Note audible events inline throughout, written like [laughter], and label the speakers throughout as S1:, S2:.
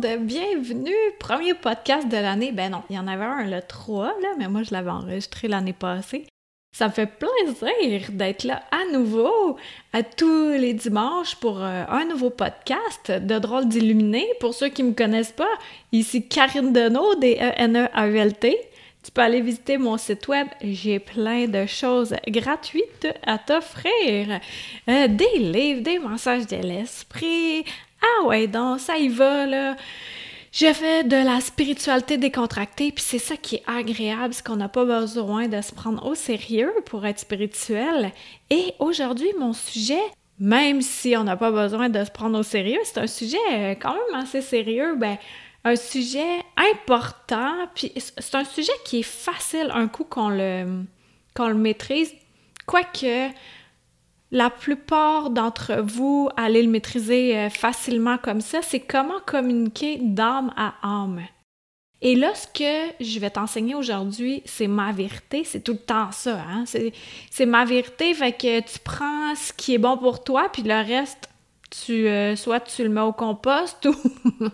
S1: Bienvenue! Premier podcast de l'année. Ben non, il y en avait un le 3, là, mais moi je l'avais enregistré l'année passée. Ça me fait plaisir d'être là à nouveau à tous les dimanches pour euh, un nouveau podcast de Drôle d'Illuminé. Pour ceux qui ne me connaissent pas, ici Karine Deneau des E-N-E-A-U-L-T. Tu peux aller visiter mon site web. J'ai plein de choses gratuites à t'offrir. Euh, des livres, des messages de l'esprit. Ah ouais, donc ça y va, là. Je fais de la spiritualité décontractée, puis c'est ça qui est agréable, c'est qu'on n'a pas besoin de se prendre au sérieux pour être spirituel. Et aujourd'hui, mon sujet, même si on n'a pas besoin de se prendre au sérieux, c'est un sujet euh, quand même assez sérieux, ben un sujet important, puis c'est un sujet qui est facile un coup qu'on le, qu'on le maîtrise, quoique la plupart d'entre vous allez le maîtriser euh, facilement comme ça, c'est comment communiquer d'âme à âme. Et là, ce que je vais t'enseigner aujourd'hui, c'est ma vérité. C'est tout le temps ça. Hein? C'est ma vérité, fait que tu prends ce qui est bon pour toi, puis le reste, tu euh, soit tu le mets au compost ou, [laughs]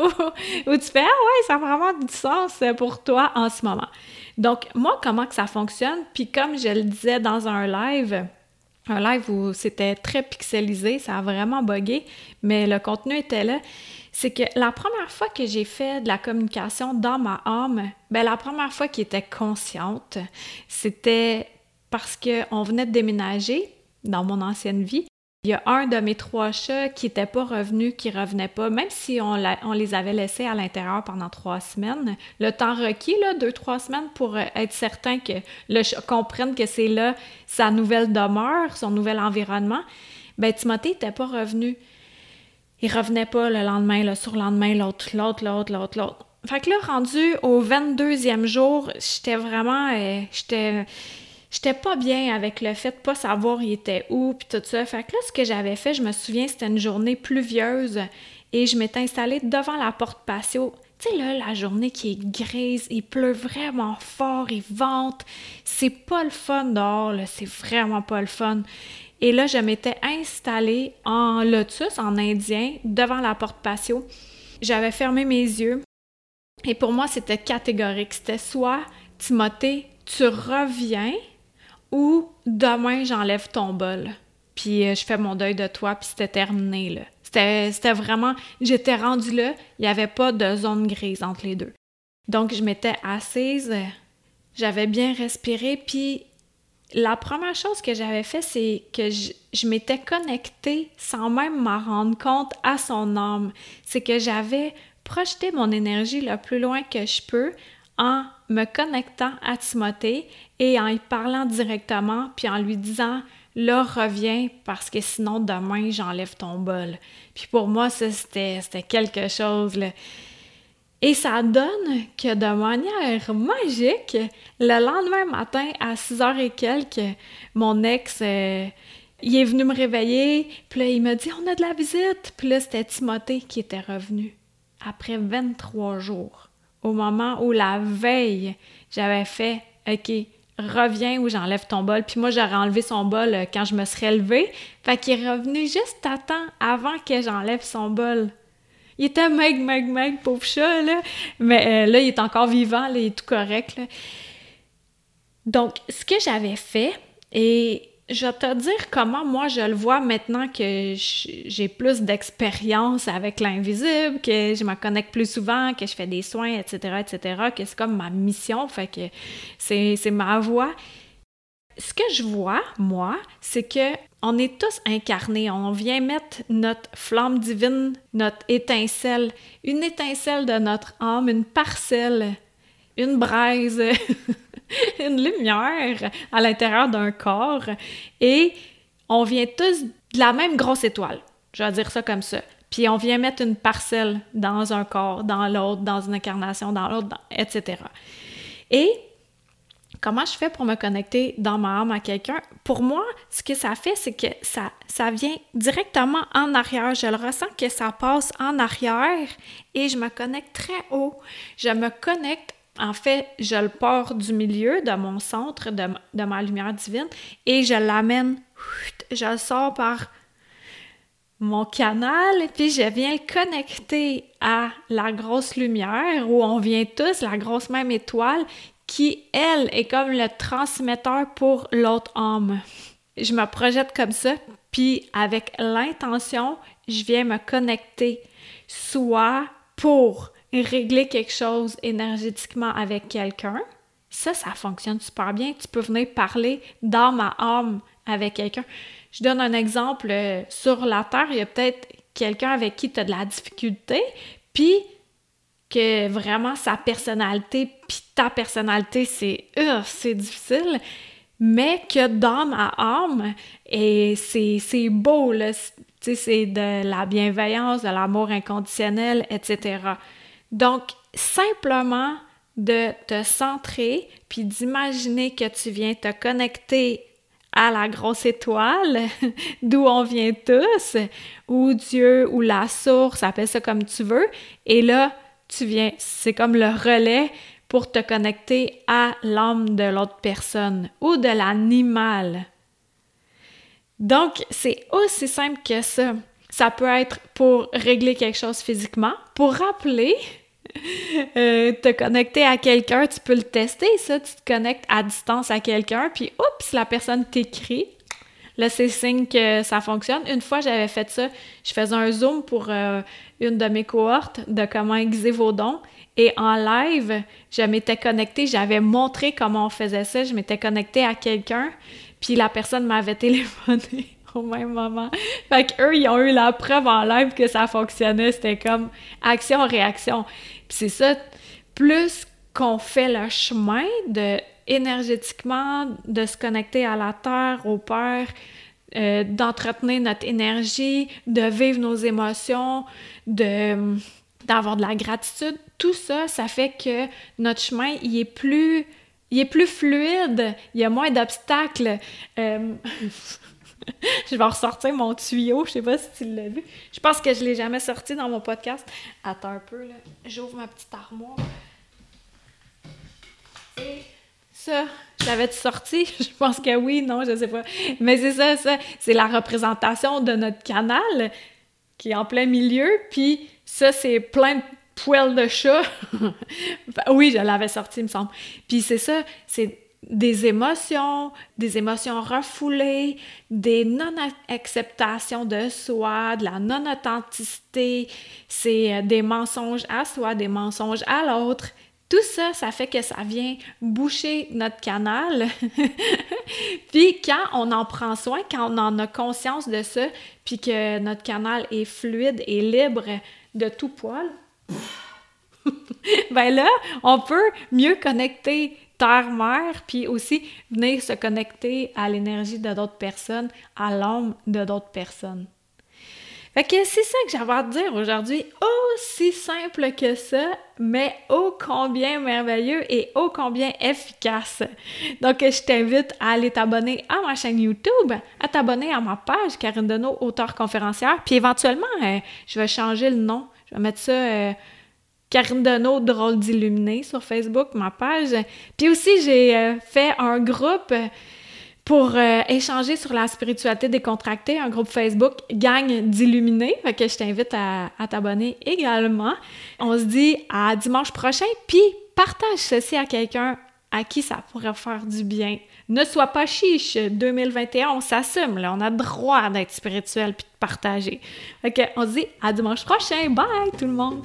S1: ou, tu fais Ah ouais, ça a vraiment du sens pour toi en ce moment. Donc, moi, comment que ça fonctionne? Puis comme je le disais dans un live, un live où c'était très pixelisé, ça a vraiment bugué, mais le contenu était là. C'est que la première fois que j'ai fait de la communication dans ma âme, ben la première fois qui était consciente, c'était parce qu'on venait de déménager dans mon ancienne vie il y a un de mes trois chats qui n'était pas revenu, qui revenait pas, même si on, les avait laissés à l'intérieur pendant trois semaines. Le temps requis, là, deux, trois semaines, pour euh, être certain que le chat comprenne que c'est là sa nouvelle demeure, son nouvel environnement, ben Timothée n'était pas revenu. Il revenait pas le lendemain, le surlendemain, l'autre, l'autre, l'autre, l'autre, l'autre. Fait que là, rendu au 22e jour, j'étais vraiment... Euh, j'étais j'étais pas bien avec le fait de pas savoir il était où, puis tout ça. Fait que là, ce que j'avais fait, je me souviens, c'était une journée pluvieuse et je m'étais installée devant la porte patio. Tu sais, là, la journée qui est grise, il pleut vraiment fort, il vente. C'est pas le fun dehors, là, c'est vraiment pas le fun. Et là, je m'étais installée en lotus, en indien, devant la porte patio. J'avais fermé mes yeux. Et pour moi, c'était catégorique. C'était soit, Timothée, tu reviens ou demain j'enlève ton bol, puis euh, je fais mon deuil de toi, puis c'était terminé là. C'était vraiment, j'étais rendue là, il n'y avait pas de zone grise entre les deux. Donc je m'étais assise, j'avais bien respiré, puis la première chose que j'avais fait, c'est que je, je m'étais connectée sans même m'en rendre compte à son âme. C'est que j'avais projeté mon énergie le plus loin que je peux en me connectant à Timothée et en y parlant directement, puis en lui disant là, reviens parce que sinon demain, j'enlève ton bol. Puis pour moi, ça, c'était, quelque chose. Et ça donne que de manière magique, le lendemain matin, à 6 heures et quelques, mon ex, euh, il est venu me réveiller, puis là, il m'a dit On a de la visite. Puis là, c'était Timothée qui était revenu après 23 jours, au moment où la veille, j'avais fait OK, reviens ou j'enlève ton bol. Puis moi, j'aurais enlevé son bol euh, quand je me serais levée. Fait qu'il est revenu juste à temps avant que j'enlève son bol. Il était meg, meg, meg, pauvre chat, là. Mais euh, là, il est encore vivant, là, il est tout correct, là. Donc, ce que j'avais fait, et je vais te dire comment moi je le vois maintenant que j'ai plus d'expérience avec l'invisible, que je me connecte plus souvent, que je fais des soins, etc., etc., que c'est comme ma mission, fait que c'est ma voix. Ce que je vois, moi, c'est que on est tous incarnés. On vient mettre notre flamme divine, notre étincelle, une étincelle de notre âme, une parcelle, une braise [laughs] [laughs] une lumière à l'intérieur d'un corps et on vient tous de la même grosse étoile. Je vais dire ça comme ça. Puis on vient mettre une parcelle dans un corps, dans l'autre, dans une incarnation, dans l'autre, etc. Et comment je fais pour me connecter dans ma âme à quelqu'un? Pour moi, ce que ça fait, c'est que ça, ça vient directement en arrière. Je le ressens que ça passe en arrière et je me connecte très haut. Je me connecte en fait, je le pars du milieu, de mon centre, de, ma lumière divine, et je l'amène, je le sors par mon canal, puis je viens connecter à la grosse lumière où on vient tous, la grosse même étoile, qui, elle, est comme le transmetteur pour l'autre âme. Je me projette comme ça, puis avec l'intention, je viens me connecter, soit pour régler quelque chose énergétiquement avec quelqu'un. Ça, ça fonctionne super bien. Tu peux venir parler dans ma âme avec quelqu'un. Je donne un exemple. Euh, sur la Terre, il y a peut-être quelqu'un avec qui tu as de la difficulté, puis que vraiment sa personnalité, puis ta personnalité, c'est euh, c'est difficile, mais que dans ma âme, et c'est beau, là, c'est de la bienveillance, de l'amour inconditionnel, etc. Donc, simplement de te centrer, puis d'imaginer que tu viens te connecter à la grosse étoile [laughs] d'où on vient tous, ou Dieu, ou la source, appelle ça comme tu veux, et là, tu viens, c'est comme le relais pour te connecter à l'âme de l'autre personne ou de l'animal. Donc, c'est aussi simple que ça. Ça peut être pour régler quelque chose physiquement, pour rappeler, [laughs] euh, te connecter à quelqu'un, tu peux le tester, ça. Tu te connectes à distance à quelqu'un, puis oups, la personne t'écrit. Là, c'est signe que ça fonctionne. Une fois, j'avais fait ça. Je faisais un zoom pour euh, une de mes cohortes de comment aiguiser vos dons. Et en live, je m'étais connectée, j'avais montré comment on faisait ça. Je m'étais connectée à quelqu'un, puis la personne m'avait [laughs] téléphoné au même moment. Fait qu'eux, ils ont eu la preuve en live que ça fonctionnait. C'était comme action-réaction. Puis c'est ça, plus qu'on fait le chemin de énergétiquement, de se connecter à la Terre, au Père, euh, d'entretenir notre énergie, de vivre nos émotions, de d'avoir de la gratitude, tout ça, ça fait que notre chemin, il est plus, est plus fluide, il y a moins d'obstacles. Euh, [laughs] [laughs] je vais ressortir mon tuyau, je sais pas si tu l'as vu. Je pense que je l'ai jamais sorti dans mon podcast. Attends un peu, là. J'ouvre ma petite armoire. Et ça, je l'avais-tu sorti? [laughs] Je pense que oui, non, je sais pas. Mais c'est ça, ça. C'est la représentation de notre canal qui est en plein milieu, puis ça, c'est plein de poils de chat. [laughs] oui, je l'avais sorti, il me semble. Puis c'est ça, c'est des émotions, des émotions refoulées, des non-acceptations de soi, de la non-authenticité, c'est euh, des mensonges à soi, des mensonges à l'autre. Tout ça, ça fait que ça vient boucher notre canal. [laughs] puis quand on en prend soin, quand on en a conscience de ça, puis que notre canal est fluide et libre de tout poil, [laughs] ben là, on peut mieux connecter terre-mère, puis aussi venir se connecter à l'énergie de d'autres personnes, à l'âme de d'autres personnes. Fait que c'est ça que j'avais à te dire aujourd'hui. Aussi simple que ça, mais ô combien merveilleux et ô combien efficace. Donc, je t'invite à aller t'abonner à ma chaîne YouTube, à t'abonner à ma page Karine Deneau, auteur conférencière, puis éventuellement, euh, je vais changer le nom. Je vais mettre ça euh, Karine Deneau, Drôle d'illuminé sur Facebook, ma page. Puis aussi, j'ai euh, fait un groupe pour euh, échanger sur la spiritualité décontractée, un groupe Facebook Gang d'illuminés. Que je t'invite à, t'abonner également. On se dit à dimanche prochain, puis partage ceci à quelqu'un à qui ça pourrait faire du bien. Ne sois pas chiche, 2021, on s'assume, là, on a droit d'être spirituel puis de partager. Que on se dit à dimanche prochain, bye tout le monde!